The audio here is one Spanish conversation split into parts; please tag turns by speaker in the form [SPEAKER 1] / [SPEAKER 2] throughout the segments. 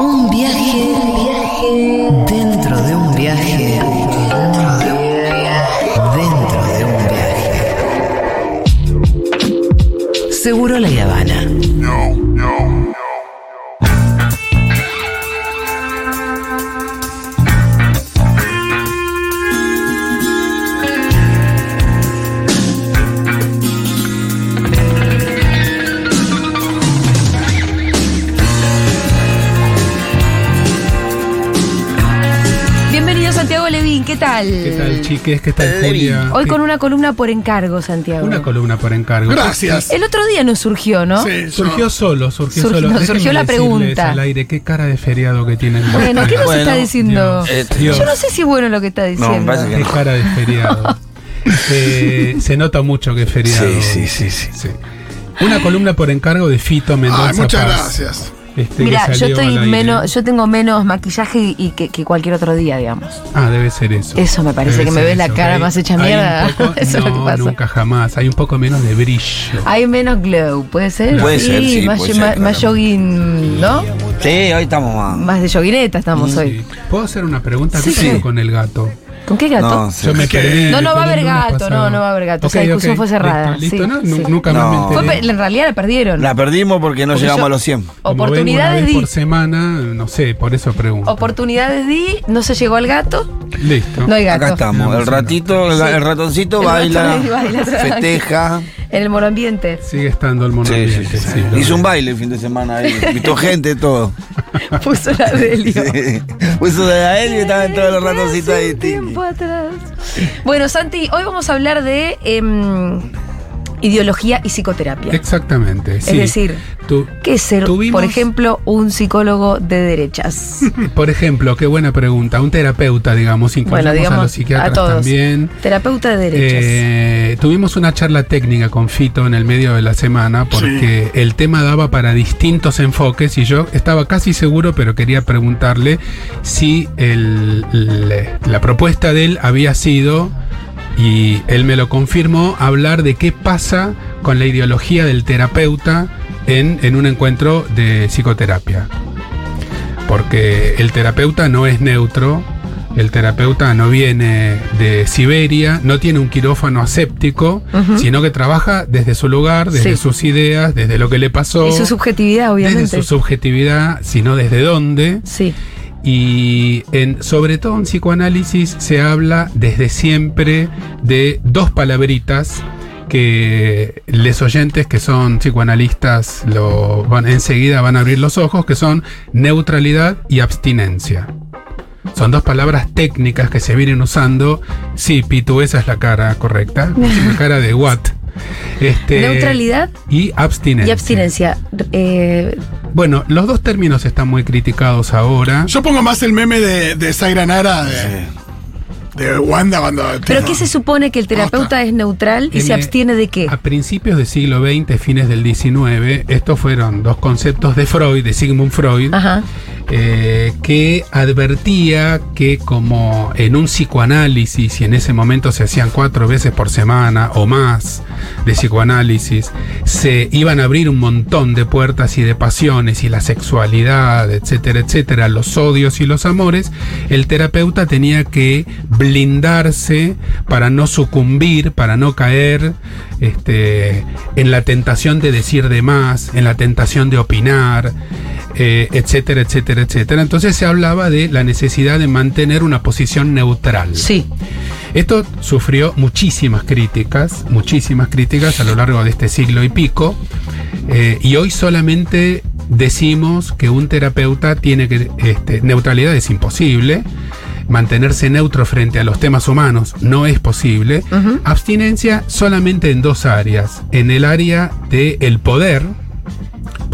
[SPEAKER 1] Un viaje, dentro de un viaje, dentro de un viaje, dentro de un viaje. Seguro la Habana.
[SPEAKER 2] ¿Qué tal?
[SPEAKER 3] ¿Qué tal, chiques? ¿Qué tal, Julia?
[SPEAKER 2] Hoy
[SPEAKER 3] ¿Qué-
[SPEAKER 2] con una columna por encargo, Santiago.
[SPEAKER 3] una columna por encargo.
[SPEAKER 4] Gracias.
[SPEAKER 2] El otro día nos surgió, ¿no?
[SPEAKER 4] Sí,
[SPEAKER 3] Surgió solo, surgió
[SPEAKER 2] Surgió-
[SPEAKER 3] solo.
[SPEAKER 2] nos
[SPEAKER 3] Déjenme
[SPEAKER 2] surgió la pregunta.
[SPEAKER 3] al aire, qué cara de feriado que tienen.
[SPEAKER 2] Bueno, ¿qué nos
[SPEAKER 5] Bueno,
[SPEAKER 2] está diciendo?
[SPEAKER 3] Dios. Dios.
[SPEAKER 2] Yo no sé si es bueno lo que está diciendo.
[SPEAKER 5] me parece que
[SPEAKER 3] Qué cara de feriado. Eh, se nota mucho que es feriado.
[SPEAKER 5] Sí, sí, sí, sí.
[SPEAKER 3] Sí. Una columna por encargo de Fito Mendoza.
[SPEAKER 4] Ay, muchas
[SPEAKER 3] Paz,
[SPEAKER 4] gracias.
[SPEAKER 3] Este,
[SPEAKER 2] Mira, yo estoy menos, yo tengo menos maquillaje y, y que, que cualquier otro día, digamos.
[SPEAKER 3] Ah, debe ser eso.
[SPEAKER 2] Eso me parece,
[SPEAKER 3] Debe
[SPEAKER 2] que me ves la cara
[SPEAKER 3] hay-
[SPEAKER 2] más hecha mierda.
[SPEAKER 3] poco-
[SPEAKER 2] Eso es lo que pasa.
[SPEAKER 3] nunca jamás. Hay un poco menos de brillo.
[SPEAKER 2] Hay menos glow, ¿puede ser?
[SPEAKER 5] Puede ser, sí,
[SPEAKER 2] más,
[SPEAKER 5] puede
[SPEAKER 2] más-
[SPEAKER 5] ser,
[SPEAKER 2] más
[SPEAKER 5] claro.
[SPEAKER 2] jogging, ¿no?
[SPEAKER 5] Sí, hoy estamos más.
[SPEAKER 2] Más de joguineta estamos
[SPEAKER 3] Sí.
[SPEAKER 2] hoy.
[SPEAKER 3] ¿Puedo hacer una pregunta? ¿Qué
[SPEAKER 2] Sí.
[SPEAKER 3] con el gato?
[SPEAKER 2] ¿Con qué gato?
[SPEAKER 5] No, sí.
[SPEAKER 3] Yo me
[SPEAKER 4] ¿Qué?
[SPEAKER 3] perdí.
[SPEAKER 2] No, no va a haber gato, no, no va a haber gato. Esa
[SPEAKER 3] Ok,
[SPEAKER 2] discusión fue cerrada,
[SPEAKER 3] Listo,
[SPEAKER 2] sí,
[SPEAKER 3] ¿no?
[SPEAKER 2] sí.
[SPEAKER 3] Nunca
[SPEAKER 5] No.
[SPEAKER 3] más me enteré.
[SPEAKER 2] en realidad la perdieron.
[SPEAKER 5] La perdimos porque no
[SPEAKER 2] Porque
[SPEAKER 5] llegamos
[SPEAKER 2] yo-
[SPEAKER 5] a los 100.
[SPEAKER 3] Como vengo una
[SPEAKER 2] Oportunidades
[SPEAKER 3] vez
[SPEAKER 2] di.
[SPEAKER 3] por semana, no sé, por eso pregunto.
[SPEAKER 2] Oportunidades di, no se llegó al gato,
[SPEAKER 3] Listo.
[SPEAKER 2] no hay gato.
[SPEAKER 5] Acá estamos. El ratito, el,
[SPEAKER 2] Sí.
[SPEAKER 5] el ratoncito
[SPEAKER 2] El
[SPEAKER 5] baila, festeja.
[SPEAKER 2] En el monoambiente.
[SPEAKER 3] Sigue estando el
[SPEAKER 5] Sí,
[SPEAKER 3] monoambiente.
[SPEAKER 5] sí, sí.
[SPEAKER 3] sí, lo
[SPEAKER 5] Hizo un baile el fin de semana ahí. Invitó gente, todo.
[SPEAKER 2] Puso la Delio.
[SPEAKER 5] Sí. Puso de a él y estaban todos los ratoncitos ahí.
[SPEAKER 2] Tiempo atrás. Bueno, Santi, hoy vamos a hablar de em, ideología y psicoterapia.
[SPEAKER 3] Exactamente.
[SPEAKER 2] Es
[SPEAKER 3] sí.
[SPEAKER 2] decir, ¿qué es ser,
[SPEAKER 3] Tuvimos-
[SPEAKER 2] por ejemplo, un psicólogo de derechas?
[SPEAKER 3] por ejemplo, qué buena pregunta. Un terapeuta, digamos, incluyamos
[SPEAKER 2] Bueno, digamos,
[SPEAKER 3] a los psiquiatras
[SPEAKER 2] a todos.
[SPEAKER 3] también.
[SPEAKER 2] Terapeuta de derechas.
[SPEAKER 3] Eh, tuvimos una charla técnica con Fito en el medio de la semana porque el tema daba para distintos enfoques y yo estaba casi seguro, pero quería preguntarle si el- la propuesta de él había sido, y él me lo confirmó, hablar de qué pasa con la ideología del terapeuta en, en un encuentro de psicoterapia. Porque el terapeuta no es neutro, el terapeuta no viene de Siberia, no tiene un quirófano aséptico, sino que trabaja desde su lugar, desde
[SPEAKER 2] Sí.
[SPEAKER 3] sus ideas, desde lo que le pasó,
[SPEAKER 2] y su subjetividad,
[SPEAKER 3] desde
[SPEAKER 2] obviamente.
[SPEAKER 3] su subjetividad, sino desde dónde.
[SPEAKER 2] Sí.
[SPEAKER 3] Y en, sobre todo en psicoanálisis se habla desde siempre de dos palabritas que les oyentes que son psicoanalistas lo van, enseguida van a abrir los ojos, que son neutralidad y abstinencia. Son dos palabras técnicas que se vienen usando. Sí, Pitu, esa es la cara correcta. Es la cara de what. Este,
[SPEAKER 2] Neutralidad
[SPEAKER 3] y abstinencia.
[SPEAKER 2] y abstinencia. Eh,
[SPEAKER 3] Bueno, los dos términos están muy criticados ahora.
[SPEAKER 4] Yo pongo más el meme de, de Zaira Nara de, de Wanda cuando.
[SPEAKER 2] ¿Pero qué se supone que el terapeuta es neutral y
[SPEAKER 3] En,
[SPEAKER 2] se abstiene de qué?
[SPEAKER 3] A principios del siglo XX, fines del XIX, estos fueron dos conceptos de Freud, de Sigmund Freud,
[SPEAKER 2] Ajá.
[SPEAKER 3] Eh, que advertía que como en un psicoanálisis, y en ese momento se hacían cuatro veces por semana o más de psicoanálisis, se iban a abrir un montón de puertas y de pasiones y la sexualidad, etcétera, etcétera, los odios y los amores, el terapeuta tenía que blindarse para no sucumbir, para no caer este, en la tentación de decir de más, en la tentación de opinar, eh, etcétera, etcétera, etcétera. Entonces se hablaba de la necesidad de mantener una posición neutral.
[SPEAKER 2] Sí.
[SPEAKER 3] Esto sufrió muchísimas críticas, muchísimas críticas a lo largo de este siglo y pico, eh, y hoy solamente decimos que un terapeuta tiene que, este, neutralidad es imposible, mantenerse neutro frente a los temas humanos no es posible, abstinencia solamente en dos áreas, en el área del poder,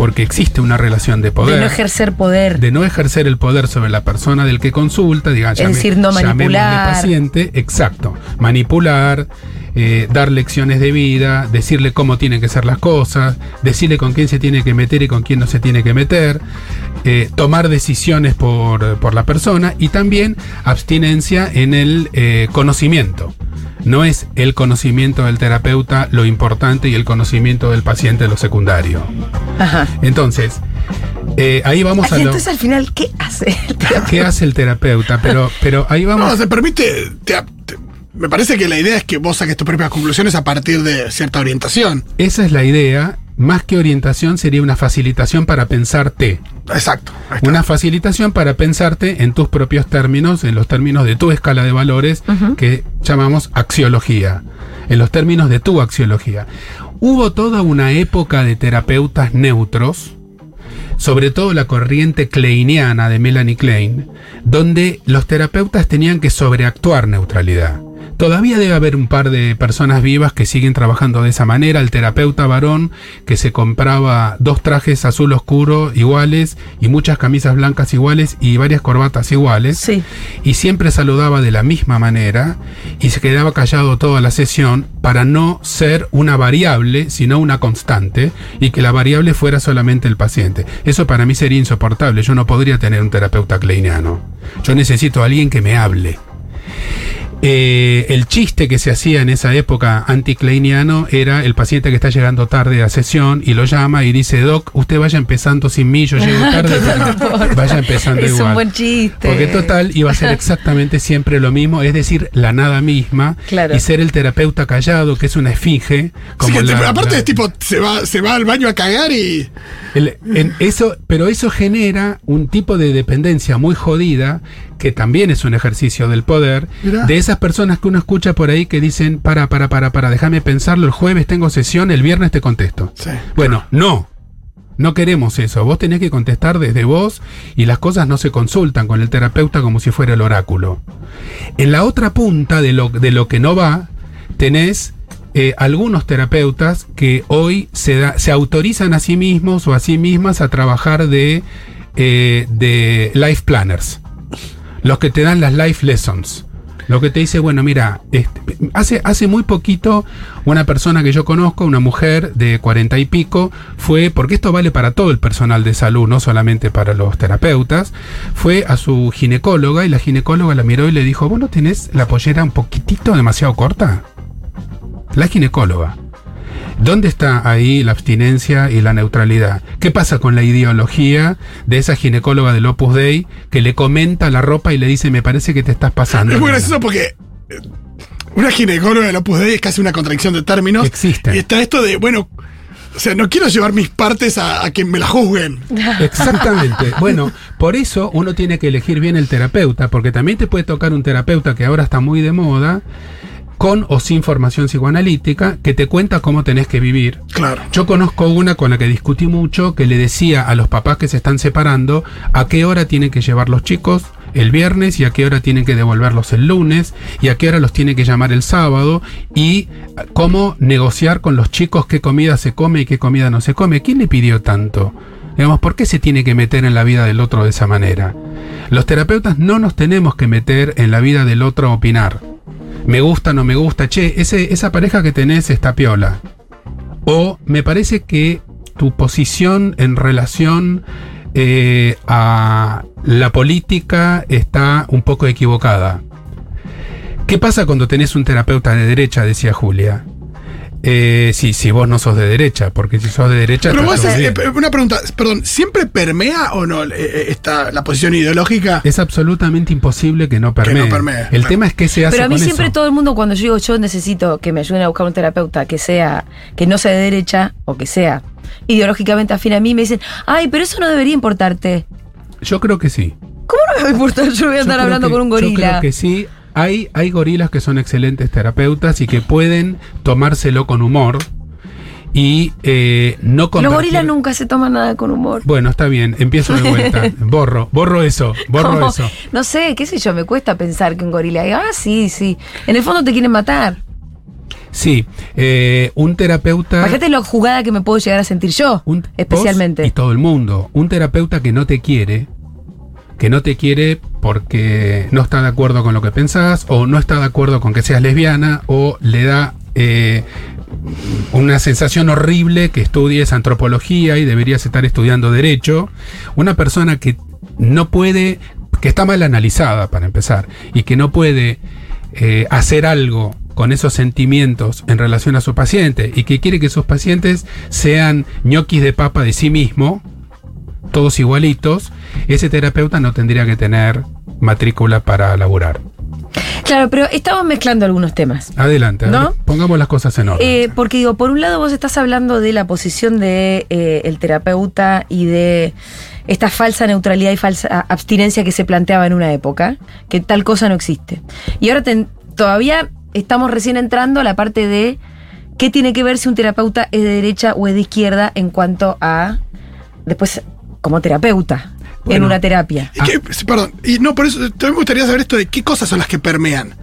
[SPEAKER 3] porque existe una relación de poder
[SPEAKER 2] De no ejercer poder.
[SPEAKER 3] de no ejercer el poder sobre la persona del que consulta, diga,
[SPEAKER 2] Es decir, no manipular.
[SPEAKER 3] paciente, exacto, manipular, eh, dar lecciones de vida, decirle cómo tienen que ser las cosas, decirle con quién se tiene que meter y con quién no se tiene que meter, eh, tomar decisiones por, por la persona y también abstinencia en el eh, conocimiento. No es el conocimiento del terapeuta lo importante y el conocimiento del paciente lo secundario.
[SPEAKER 2] Ajá.
[SPEAKER 3] Entonces, Eh, ahí vamos a
[SPEAKER 2] Y
[SPEAKER 3] lo.
[SPEAKER 2] entonces al final, ¿qué hace el terapeuta?
[SPEAKER 3] ¿Qué hace el terapeuta? Pero, pero ahí
[SPEAKER 4] No,
[SPEAKER 3] vamos.
[SPEAKER 4] se permite. Me parece que la idea es que vos saques tus propias conclusiones a partir de cierta orientación.
[SPEAKER 3] Esa es la idea. Más que orientación sería una facilitación para pensarte.
[SPEAKER 4] Exacto.
[SPEAKER 3] Una facilitación para pensarte en tus propios términos, en los términos de tu escala de valores, que llamamos axiología, en los términos de tu axiología. Hubo toda una época de terapeutas neutros, sobre todo la corriente kleiniana de Melanie Klein, donde los terapeutas tenían que sobreactuar neutralidad. Todavía debe haber un par de personas vivas que siguen trabajando de esa manera. El terapeuta varón que se compraba dos trajes azul oscuro iguales y muchas camisas blancas iguales y varias corbatas iguales.
[SPEAKER 2] Sí.
[SPEAKER 3] Y siempre saludaba de la misma manera y se quedaba callado toda la sesión para no ser una variable, sino una constante y que la variable fuera solamente el paciente. Eso para mí sería insoportable. Yo no podría tener un terapeuta kleiniano. Yo necesito a alguien que me hable. Eh, el chiste que se hacía en esa época anticleiniano era el paciente que está llegando tarde a sesión y lo llama y dice, Doc, usted vaya empezando sin mí, yo llego tarde, vaya empezando
[SPEAKER 2] Es
[SPEAKER 3] igual.
[SPEAKER 2] un buen chiste.
[SPEAKER 3] Porque total iba a ser exactamente siempre lo mismo, es decir, la nada misma
[SPEAKER 2] Claro.
[SPEAKER 3] y ser el terapeuta callado, que es una esfinge.
[SPEAKER 4] Así
[SPEAKER 3] Como la-
[SPEAKER 4] tipo, aparte
[SPEAKER 3] la-
[SPEAKER 4] es tipo, se va, se va al baño a cagar y.
[SPEAKER 3] el- en eso, pero eso genera un tipo de dependencia muy jodida, que también es un ejercicio del poder,
[SPEAKER 4] Mirá.
[SPEAKER 3] de esas personas que uno escucha por ahí que dicen, para, para, para, para, déjame pensarlo, el jueves tengo sesión, el viernes te contesto.
[SPEAKER 4] Sí.
[SPEAKER 3] Bueno, no. No queremos eso. Vos tenés que contestar desde vos y las cosas no se consultan con el terapeuta como si fuera el oráculo. En la otra punta de lo, de lo que no va, tenés eh, algunos terapeutas que hoy se, da- se autorizan a sí mismos o a sí mismas a trabajar de, eh, de life planners. Los que te dan las life lessons. Lo que te dice, bueno, mira, este, hace, hace muy poquito una persona que yo conozco, una mujer de cuarenta y pico, fue, porque esto vale para todo el personal de salud, no solamente para los terapeutas, fue a su ginecóloga y la ginecóloga la miró y le dijo, ¿vos no tenés la pollera un poquitito demasiado corta? La ginecóloga. ¿Dónde está ahí la abstinencia y la neutralidad? ¿Qué pasa con la ideología de esa ginecóloga del Opus Dei que le comenta la ropa y le dice, me parece que te estás pasando?
[SPEAKER 4] Es muy
[SPEAKER 3] nena"?
[SPEAKER 4] gracioso porque eh, una ginecóloga del Opus Dei es casi una contradicción de términos.
[SPEAKER 3] Existen.
[SPEAKER 4] Y está esto de, bueno, o sea, no quiero llevar mis partes a, a que me la juzguen.
[SPEAKER 3] Exactamente. Bueno, por eso uno tiene que elegir bien el terapeuta, porque también te puede tocar un terapeuta que ahora está muy de moda, con o sin formación psicoanalítica, que te cuenta cómo tenés que vivir.
[SPEAKER 4] Claro.
[SPEAKER 3] Yo conozco una con la que discutí mucho que le decía a los papás que se están separando a qué hora tienen que llevar los chicos el viernes y a qué hora tienen que devolverlos el lunes y a qué hora los tiene que llamar el sábado y cómo negociar con los chicos qué comida se come y qué comida no se come. ¿Quién le pidió tanto? Digamos, ¿por qué se tiene que meter en la vida del otro de esa manera? Los terapeutas no nos tenemos que meter en la vida del otro a opinar. Me gusta, no me gusta, che, ese, esa pareja que tenés está piola. O me parece que tu posición en relación eh, a la política está un poco equivocada. ¿Qué pasa cuando tenés un terapeuta de derecha? Decía Julia. Eh, sí, si vos no sos de derecha, porque si sos de derecha.
[SPEAKER 4] Pero vos, eh, eh, una pregunta, perdón, ¿siempre permea o no eh, esta, la posición ideológica?
[SPEAKER 3] es absolutamente imposible que no permee.
[SPEAKER 4] permee,
[SPEAKER 3] El
[SPEAKER 4] claro.
[SPEAKER 3] tema es que se hace
[SPEAKER 2] Pero a mí
[SPEAKER 3] con
[SPEAKER 2] siempre
[SPEAKER 3] eso.
[SPEAKER 2] todo el mundo cuando yo digo yo necesito que me ayuden a buscar un terapeuta que sea, que no sea de derecha o que sea ideológicamente afín a mí, me dicen, ay, pero eso no debería importarte.
[SPEAKER 3] Yo creo que sí.
[SPEAKER 2] ¿Cómo no me va a importar? Yo voy a
[SPEAKER 3] Yo
[SPEAKER 2] andar hablando
[SPEAKER 3] que-
[SPEAKER 2] con un
[SPEAKER 3] Yo creo
[SPEAKER 2] gorila.
[SPEAKER 3] que sí. Hay, hay gorilas que son excelentes terapeutas y que pueden tomárselo con humor y eh, no
[SPEAKER 2] Los gorilas nunca se toman nada con humor.
[SPEAKER 3] Bueno, está bien, empiezo de vuelta. borro, borro eso, borro eso.
[SPEAKER 2] No sé, qué sé yo, me cuesta pensar que un gorila diga, ah, sí, sí. En el fondo te quieren matar.
[SPEAKER 3] Sí, eh, un terapeuta...
[SPEAKER 2] Imagínate lo jugada que me puedo llegar a sentir yo,
[SPEAKER 3] un-
[SPEAKER 2] especialmente.
[SPEAKER 3] y todo el mundo. Un terapeuta que no te quiere, que no te quiere porque no está de acuerdo con lo que pensás, o no está de acuerdo con que seas lesbiana, o le da eh, una sensación horrible que estudies antropología y deberías estar estudiando derecho. Una persona que no puede, que está mal analizada para empezar, y que no puede eh, hacer algo con esos sentimientos en relación a su paciente y que quiere que sus pacientes sean ñoquis de papa de sí mismo, todos igualitos, ese terapeuta no tendría que tener matrícula para laburar.
[SPEAKER 2] Claro, pero estamos mezclando algunos temas.
[SPEAKER 3] Adelante,
[SPEAKER 2] ¿No?
[SPEAKER 3] pongamos las cosas en orden.
[SPEAKER 2] Eh, porque digo, por un lado vos estás hablando de la posición de eh, el terapeuta y de esta falsa neutralidad y falsa abstinencia que se planteaba en una época, que tal cosa no existe. Y ahora todavía estamos recién entrando a la parte de qué tiene que ver si un terapeuta es de derecha o es de izquierda en cuanto a después como terapeuta en una terapia.
[SPEAKER 4] Y que- perdón, y no, por eso también me gustaría saber esto de qué cosas son las que permean.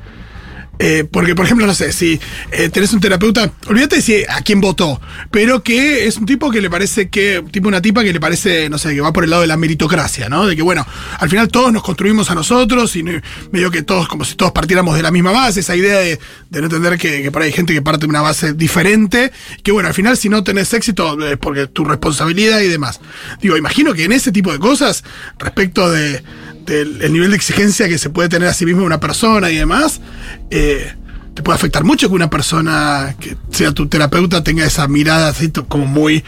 [SPEAKER 4] Eh, porque, por ejemplo, no sé, si eh, tenés un terapeuta, olvídate si a quién votó, pero que es un tipo que le parece que, tipo una tipa que le parece, no sé, que va por el lado de la meritocracia, ¿no? De que, bueno, al final todos nos construimos a nosotros y medio que todos, como si todos partiéramos de la misma base, esa idea de, de no entender que, que por ahí hay gente que parte de una base diferente, que bueno, al final si no tenés éxito es porque tu responsabilidad y demás. Digo, imagino que en ese tipo de cosas, respecto de del el nivel de exigencia que se puede tener a sí mismo una persona y demás, eh, te puede afectar mucho que una persona que sea tu terapeuta tenga esa mirada así como muy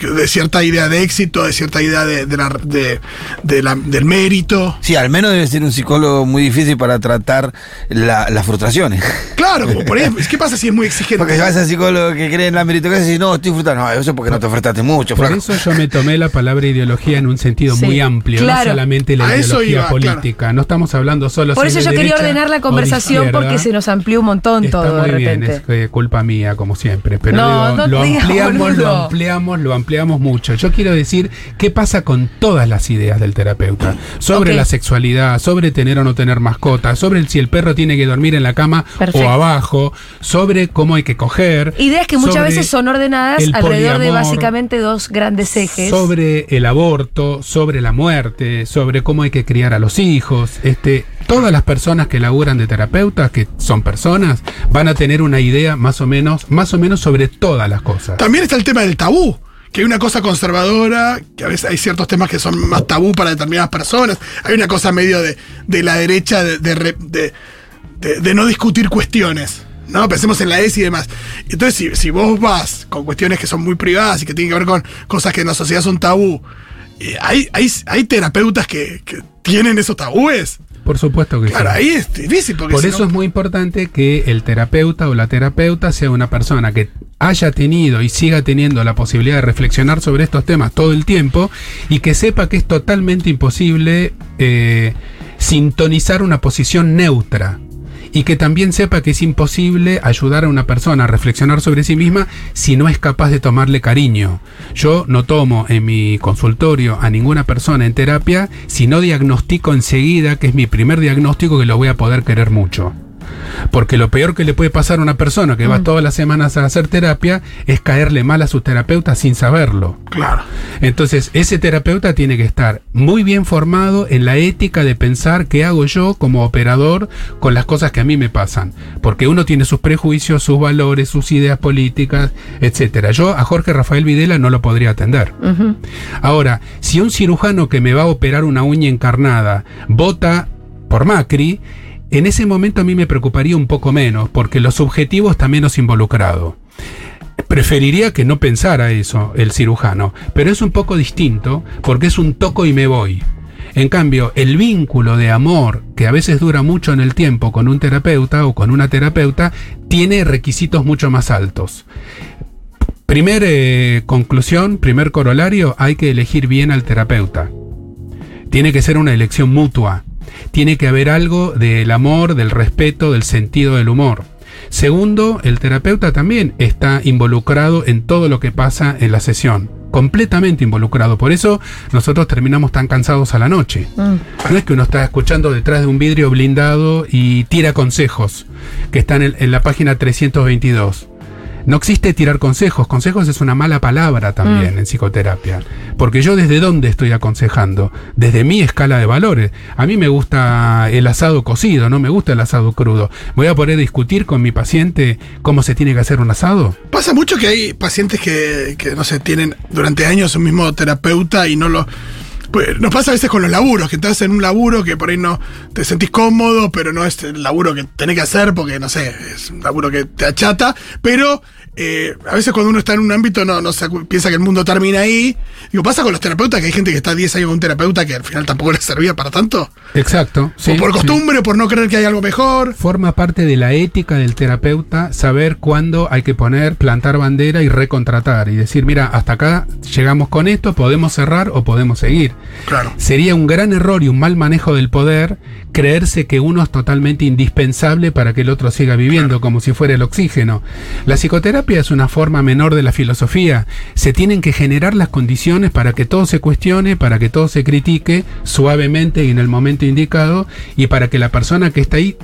[SPEAKER 4] de cierta idea de éxito, de cierta idea de, de la, de, de la- del mérito.
[SPEAKER 5] Sí, al menos debe ser un psicólogo muy difícil para tratar la- las frustraciones.
[SPEAKER 4] Claro, como por ejemplo, ¿qué pasa si es muy exigente?
[SPEAKER 5] Porque si vas al psicólogo que cree en la meritocracia y dice, no, estoy disfrutando. No, eso es porque no te ofertaste mucho,
[SPEAKER 3] Por
[SPEAKER 5] flaco.
[SPEAKER 3] eso yo me tomé la palabra ideología en un sentido
[SPEAKER 2] Sí,
[SPEAKER 3] muy amplio,
[SPEAKER 2] claro.
[SPEAKER 3] no solamente la
[SPEAKER 4] A
[SPEAKER 3] ideología
[SPEAKER 4] iba,
[SPEAKER 3] política. No estamos hablando solo
[SPEAKER 2] Por eso
[SPEAKER 3] es
[SPEAKER 2] yo quería ordenar la conversación porque se nos amplió un montón
[SPEAKER 3] Está
[SPEAKER 2] todo de
[SPEAKER 3] muy bien, es eh, culpa mía, como siempre. Pero
[SPEAKER 2] No,
[SPEAKER 3] digo,
[SPEAKER 2] no
[SPEAKER 3] lo
[SPEAKER 2] digas,
[SPEAKER 3] ampliamos, lo ampliamos, lo ampliamos mucho. Yo quiero decir qué pasa con todas las ideas del terapeuta. Sobre la sexualidad, sobre tener o no tener mascota, sobre el- si el perro tiene que dormir en la cama
[SPEAKER 2] Perfecto.
[SPEAKER 3] o abajo, sobre cómo hay que coger.
[SPEAKER 2] Ideas que muchas veces son ordenadas alrededor de básicamente dos grandes ejes.
[SPEAKER 3] sobre el aborto, sobre la muerte, sobre cómo hay que criar a los hijos. Este, todas las personas que laburan de terapeutas, que son personas, van a tener una idea más o menos, más o menos sobre todas las cosas.
[SPEAKER 4] También está el tema del tabú, que hay una cosa conservadora, que a veces hay ciertos temas que son más tabú para determinadas personas. Hay una cosa medio de, de la derecha de, de de- no discutir cuestiones. ¿no? Pensemos en la ESI y demás. Entonces, si, vos vas con cuestiones que son muy privadas y que tienen que ver con cosas que en la sociedad son tabú, eh, hay, hay, hay terapeutas que tienen esos tabúes.
[SPEAKER 3] Por supuesto que
[SPEAKER 4] Claro,
[SPEAKER 3] sí.
[SPEAKER 4] ahí es difícil. Porque
[SPEAKER 3] Por
[SPEAKER 4] si
[SPEAKER 3] eso
[SPEAKER 4] no-
[SPEAKER 3] es muy importante que el terapeuta o la terapeuta sea una persona que haya tenido y siga teniendo la posibilidad de reflexionar sobre estos temas todo el tiempo y que sepa que es totalmente imposible eh, sintonizar una posición neutra. Y que también sepa que es imposible ayudar a una persona a reflexionar sobre sí misma si no es capaz de tomarle cariño. Yo no tomo en mi consultorio a ninguna persona en terapia si no diagnostico enseguida, que es mi primer diagnóstico, que lo voy a poder querer mucho. Porque lo peor que le puede pasar a una persona que va todas las semanas a hacer terapia es caerle mal a su terapeuta sin saberlo.
[SPEAKER 4] Claro.
[SPEAKER 3] Entonces, ese terapeuta tiene que estar muy bien formado en la ética de pensar qué hago yo como operador con las cosas que a mí me pasan. Porque uno tiene sus prejuicios, sus valores, sus ideas políticas, etcétera. Yo a Jorge Rafael Videla no lo podría atender. Ahora, si un cirujano que me va a operar una uña encarnada vota por Macri, en ese momento a mí me preocuparía un poco menos, porque lo subjetivo está menos involucrado. Preferiría que no pensara eso el cirujano, pero es un poco distinto porque es un toco y me voy. En cambio, el vínculo de amor, que a veces dura mucho en el tiempo con un terapeuta o con una terapeuta, tiene requisitos mucho más altos. Primer eh, conclusión, primer corolario, hay que elegir bien al terapeuta. Tiene que ser una elección mutua. Tiene que haber algo del amor, del respeto, del sentido del humor. Segundo, el terapeuta también está involucrado en todo lo que pasa en la sesión. Completamente involucrado. Por eso nosotros terminamos tan cansados a la noche.
[SPEAKER 2] Mm.
[SPEAKER 3] No es que uno está escuchando detrás de un vidrio blindado y tira consejos, que están en, en la página 322. No existe tirar consejos. Consejos es una mala palabra también en psicoterapia. Porque yo desde dónde estoy aconsejando? Desde mi escala de valores. A mí me gusta el asado cocido, no me gusta el asado crudo. ¿Voy a poder discutir con mi paciente cómo se tiene que hacer un asado?
[SPEAKER 4] Pasa mucho que hay pacientes que, que, no sé, tienen durante años un mismo terapeuta y no lo. Pues, nos pasa a veces con los laburos, que estás en un laburo que por ahí no te sentís cómodo, pero no es el laburo que tenés que hacer porque, no sé, es un laburo que te achata, pero eh, a veces cuando uno está en un ámbito no, no se piensa que el mundo termina ahí. Digo, pasa con los terapeutas, que hay gente que está 10 años con un terapeuta que al final tampoco le servía para tanto.
[SPEAKER 3] Exacto. sí,
[SPEAKER 4] o por costumbre, o por no creer que hay algo mejor.
[SPEAKER 3] Forma parte de la ética del terapeuta saber cuándo hay que poner, plantar bandera y recontratar y decir, mira, hasta acá llegamos con esto, podemos cerrar o podemos seguir.
[SPEAKER 4] Claro.
[SPEAKER 3] Sería un gran error y un mal manejo del poder creerse que uno es totalmente indispensable para que el otro siga viviendo, como si fuera el oxígeno. La psicoterapia es una forma menor de la filosofía. Se tienen que generar las condiciones para que todo se cuestione, para que todo se critique suavemente y en el momento indicado, y para que la persona que está ahí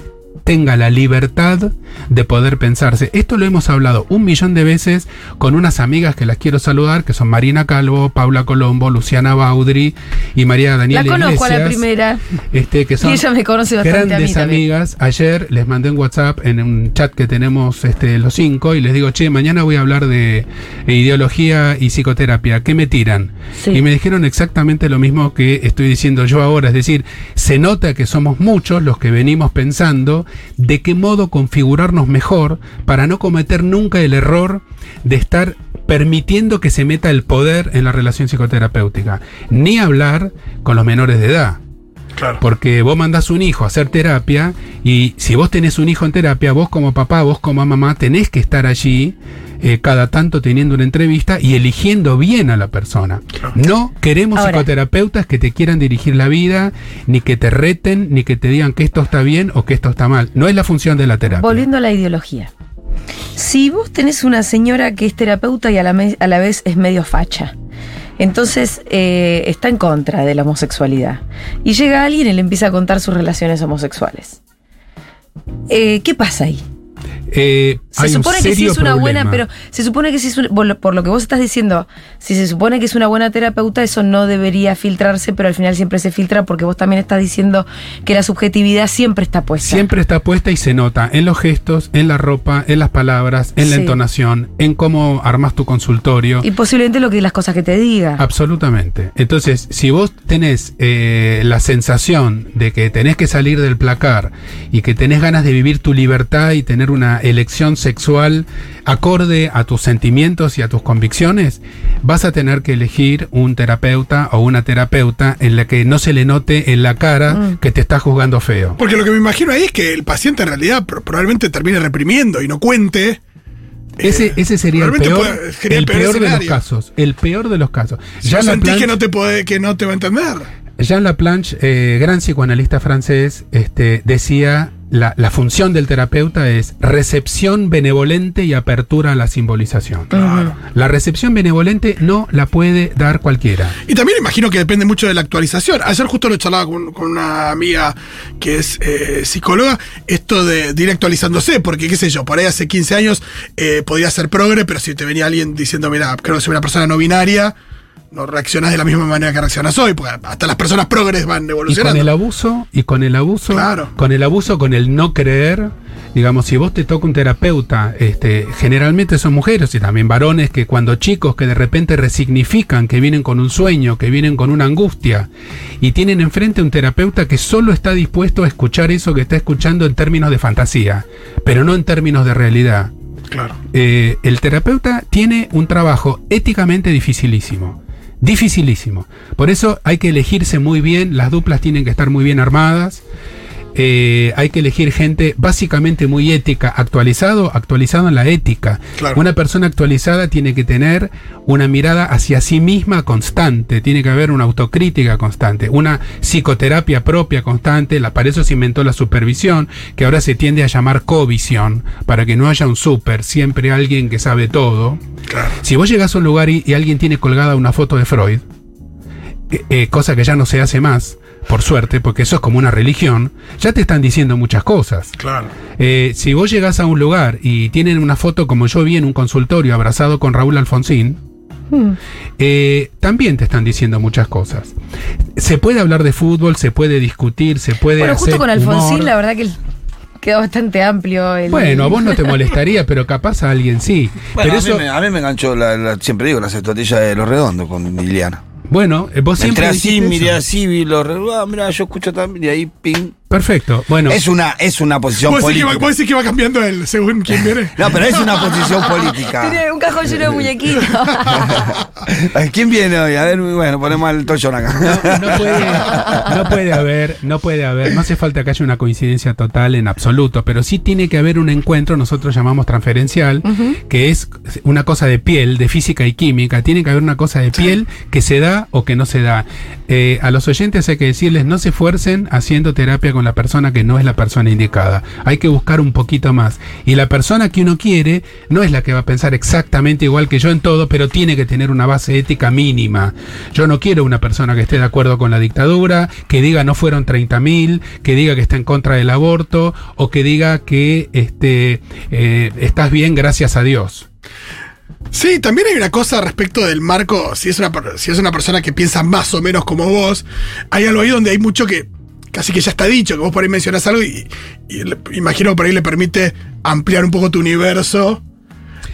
[SPEAKER 3] tenga la libertad de poder pensarse. Esto lo hemos hablado un millón de veces con unas amigas que las quiero saludar, que son Marina Calvo, Paula Colombo, Luciana Baudry y María
[SPEAKER 2] La
[SPEAKER 3] Daniela
[SPEAKER 2] conozco a la primera.
[SPEAKER 3] Este, que son
[SPEAKER 2] Y ella me conoce bastante a mí
[SPEAKER 3] grandes amigas. Ayer les mandé un WhatsApp en un chat que tenemos este, los cinco y les digo, che, mañana voy a hablar de ideología y psicoterapia. ¿Qué me tiran?
[SPEAKER 2] Sí.
[SPEAKER 3] Y me dijeron exactamente lo mismo que estoy diciendo yo ahora. Es decir, se nota que somos muchos los que venimos pensando de qué modo configurarnos mejor para no cometer nunca el error de estar permitiendo que se meta el poder en la relación psicoterapéutica. Ni hablar con los menores de edad.
[SPEAKER 4] Claro.
[SPEAKER 3] Porque vos mandás un hijo a hacer terapia y si vos tenés un hijo en terapia, vos como papá, vos como mamá, tenés que estar allí eh, cada tanto teniendo una entrevista y eligiendo bien a la persona. No queremos
[SPEAKER 2] Ahora.
[SPEAKER 3] psicoterapeutas que te quieran dirigir la vida, ni que te reten, ni que te digan que esto está bien o que esto está mal. No es la función de la terapia.
[SPEAKER 2] Volviendo a la ideología. Si vos tenés una señora que es terapeuta y a la, a la vez es medio facha, entonces eh, está en contra de la homosexualidad, y llega alguien y le empieza a contar sus relaciones homosexuales. Eh, ¿Qué pasa ahí?
[SPEAKER 3] Eh,
[SPEAKER 2] Se supone que sí es una buena, pero se supone que sí es un- por, lo, que vos estás diciendo, si se supone que es una buena terapeuta, eso no debería filtrarse, pero al final siempre se filtra porque vos también estás diciendo que la subjetividad siempre está puesta.
[SPEAKER 3] Siempre está puesta y se nota en los gestos, en la ropa, en las palabras, en la entonación, en cómo armas tu consultorio.
[SPEAKER 2] Y posiblemente lo que las cosas que te diga.
[SPEAKER 3] Absolutamente. Entonces, si vos tenés eh, la sensación de que tenés que salir del placar y que tenés ganas de vivir tu libertad y tener una elección sexual acorde a tus sentimientos y a tus convicciones, vas a tener que elegir un terapeuta o una terapeuta en la que no se le note en la cara
[SPEAKER 2] Mm.
[SPEAKER 3] que te está juzgando feo.
[SPEAKER 4] Porque lo que me imagino ahí es que el paciente en realidad pro- probablemente termine reprimiendo y no cuente.
[SPEAKER 3] Ese,
[SPEAKER 4] Eh,
[SPEAKER 3] ese sería el
[SPEAKER 4] probablemente
[SPEAKER 3] peor,
[SPEAKER 4] puede- sería
[SPEAKER 3] el peor de los casos. El peor de los casos.
[SPEAKER 4] Si vos sentís
[SPEAKER 3] Laplanche-
[SPEAKER 4] que no te puede, que no te va a entender.
[SPEAKER 3] Jean Laplanche, eh, gran psicoanalista francés, este, decía la, la función del terapeuta es recepción benevolente y apertura a la simbolización.
[SPEAKER 4] Claro.
[SPEAKER 3] La recepción benevolente no la puede dar cualquiera.
[SPEAKER 4] Y también imagino que depende mucho de la actualización. Ayer justo lo charlaba con, con una amiga que es eh, psicóloga, esto de, de ir actualizándose, porque qué sé yo, por ahí hace 15 años eh, podía ser progre, pero si te venía alguien diciendo, mira, creo que soy una persona no binaria, no reaccionás de la misma manera que reaccionas hoy, porque hasta las personas progres van
[SPEAKER 3] Y con
[SPEAKER 4] evolucionando.
[SPEAKER 3] el abuso, y con el abuso,
[SPEAKER 4] Claro.
[SPEAKER 3] con el abuso, con el no creer, digamos, si vos te toca un terapeuta, este, generalmente son mujeres y también varones que cuando chicos que de repente resignifican, que vienen con un sueño, que vienen con una angustia, y tienen enfrente un terapeuta que solo está dispuesto a escuchar eso que está escuchando en términos de fantasía, pero no en términos de realidad.
[SPEAKER 4] Claro.
[SPEAKER 3] Eh, el terapeuta tiene un trabajo éticamente dificilísimo. Dificilísimo. Por eso hay que elegirse muy bien, las duplas tienen que estar muy bien armadas. Eh, hay que elegir gente básicamente muy ética, actualizado, actualizado en la ética.
[SPEAKER 4] Claro.
[SPEAKER 3] Una persona actualizada tiene que tener una mirada hacia sí misma constante, tiene que haber una autocrítica constante, una psicoterapia propia constante, la, para eso se inventó la supervisión, que ahora se tiende a llamar covisión, para que no haya un super, siempre alguien que sabe todo.
[SPEAKER 4] Claro.
[SPEAKER 3] Si vos llegás a un lugar y, y alguien tiene colgada una foto de Freud, eh, eh, cosa que ya no se hace más, por suerte, porque eso es como una religión, ya te están diciendo muchas cosas.
[SPEAKER 4] Claro.
[SPEAKER 3] Eh, si vos llegás a un lugar y tienen una foto como yo vi en un consultorio abrazado con Raúl Alfonsín,
[SPEAKER 2] Hmm.
[SPEAKER 3] eh, también te están diciendo muchas cosas. Se puede hablar de fútbol, se puede discutir, se puede
[SPEAKER 2] Bueno, justo
[SPEAKER 3] hacer
[SPEAKER 2] con Alfonsín,
[SPEAKER 3] humor.
[SPEAKER 2] la verdad que quedó bastante amplio. El...
[SPEAKER 3] Bueno, a vos no te molestaría, pero capaz a alguien sí.
[SPEAKER 5] Bueno,
[SPEAKER 3] pero
[SPEAKER 5] a, mí
[SPEAKER 3] eso,
[SPEAKER 5] me, a mí me enganchó, la, la- siempre digo, la estratilla de los redondos con Liliana.
[SPEAKER 3] Bueno, eh, vos siempre
[SPEAKER 5] Entré así, miré así, vi los re- ah, mira, yo escucho también, y ahí, ping.
[SPEAKER 3] Perfecto. Bueno,
[SPEAKER 5] Es una, es una posición
[SPEAKER 4] ¿Vos decís, que va,
[SPEAKER 5] política.
[SPEAKER 4] vos decís que va cambiando él según quién viene?
[SPEAKER 5] No, pero es una posición política.
[SPEAKER 2] Tiene un cajón lleno de muñequitos.
[SPEAKER 5] ¿Quién viene hoy? A ver, bueno, ponemos al tochón acá.
[SPEAKER 3] no, no puede, no puede haber, no puede haber, no hace falta que haya una coincidencia total en absoluto, pero sí tiene que haber un encuentro, nosotros llamamos transferencial, que es una cosa de piel, de física y química, tiene que haber una cosa de piel que se da o que no se da. Eh, a los oyentes hay que decirles, no se esfuercen haciendo terapia con la persona que no es la persona indicada. Hay que buscar un poquito más. Y la persona que uno quiere no es la que va a pensar exactamente igual que yo en todo, pero tiene que tener una base ética mínima. Yo no quiero una persona que esté de acuerdo con la dictadura, que diga no fueron 30.000, que diga que está en contra del aborto o que diga que este, eh, estás bien gracias a Dios.
[SPEAKER 4] Sí, también hay una cosa respecto del marco. Si es, una, si es una persona que piensa más o menos como vos, hay algo ahí donde hay mucho que casi que ya está dicho, que vos por ahí mencionás algo y, imagino que por ahí le permite ampliar un poco tu universo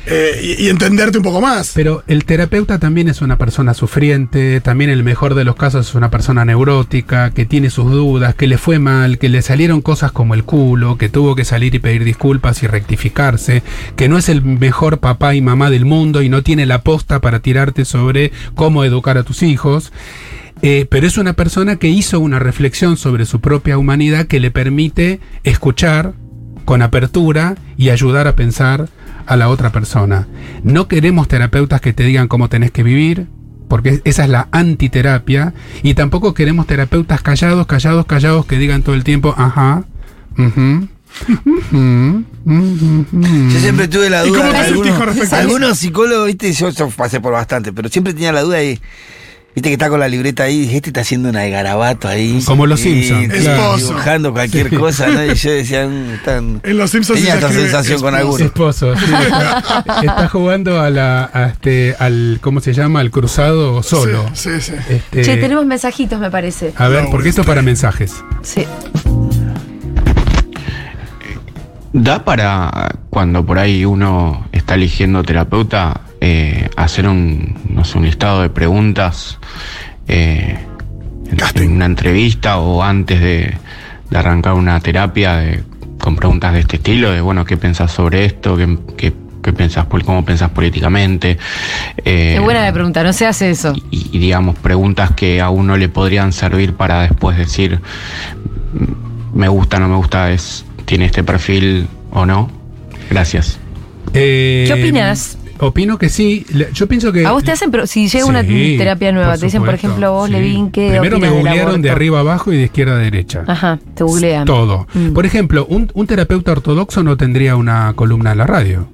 [SPEAKER 4] eh, y, entenderte un poco más.
[SPEAKER 3] Pero el terapeuta también es una persona sufriente, también el mejor de los casos es una persona neurótica, que tiene sus dudas, que le fue mal, que le salieron cosas como el culo, que tuvo que salir y pedir disculpas y rectificarse, que no es el mejor papá y mamá del mundo y no tiene la posta para tirarte sobre cómo educar a tus hijos. Eh, pero es una persona que hizo una reflexión sobre su propia humanidad que le permite escuchar con apertura y ayudar a pensar a la otra persona. No queremos terapeutas que te digan cómo tenés que vivir, porque esa es la antiterapia, y tampoco queremos terapeutas callados, callados, callados que digan todo el tiempo, ajá, ujú, ujú".
[SPEAKER 5] Yo siempre tuve la
[SPEAKER 4] ¿Y
[SPEAKER 5] duda.
[SPEAKER 4] cómo te sentís
[SPEAKER 5] algunos, psicólogos, viste, yo, yo pasé por bastante, pero siempre tenía la duda ahí. Viste que está con la libreta ahí, dije, este está haciendo una de garabato ahí.
[SPEAKER 3] Como los Simpsons,
[SPEAKER 4] claro.
[SPEAKER 5] Dibujando cualquier
[SPEAKER 3] Sí.
[SPEAKER 5] cosa, ¿no? Y yo decía, mm, están.
[SPEAKER 4] En Los Simpsons
[SPEAKER 5] Tenía
[SPEAKER 4] se
[SPEAKER 5] esta sensación con algunos.
[SPEAKER 3] Esposo, sí, está, está jugando a la, a este, al, ¿cómo se llama? Al cruzado solo.
[SPEAKER 4] Sí, sí, sí.
[SPEAKER 3] Este,
[SPEAKER 2] che, tenemos mensajitos, me parece.
[SPEAKER 3] A ver,
[SPEAKER 4] No,
[SPEAKER 3] porque esto es para mensajes.
[SPEAKER 2] Sí.
[SPEAKER 6] ¿Da para cuando por ahí uno está eligiendo terapeuta eh, hacer un, no sé, un listado de preguntas eh, en, una entrevista o antes de, de arrancar una terapia de- con preguntas de este estilo? De bueno, ¿qué pensás sobre esto? ¿Qué, qué, qué pensás, ¿Cómo pensás políticamente? Eh,
[SPEAKER 2] Qué buena de pregunta, no se hace eso.
[SPEAKER 6] y, y, digamos preguntas que a uno le podrían servir para después decir "Mm, me gusta, no me gusta, es tiene este perfil o no. Gracias.
[SPEAKER 3] Eh,
[SPEAKER 2] ¿Qué opinas?
[SPEAKER 3] Opino que sí. Yo pienso que.
[SPEAKER 2] A vos te hacen, pero si llega una terapia nueva, te dicen, por ejemplo, vos,
[SPEAKER 3] sí.
[SPEAKER 2] Levin, ¿qué
[SPEAKER 3] Primero me googlearon de arriba abajo y de izquierda a derecha.
[SPEAKER 2] Ajá, te googlean.
[SPEAKER 3] Todo.
[SPEAKER 2] Mm.
[SPEAKER 3] Por ejemplo, un, un terapeuta ortodoxo no tendría una columna en la radio.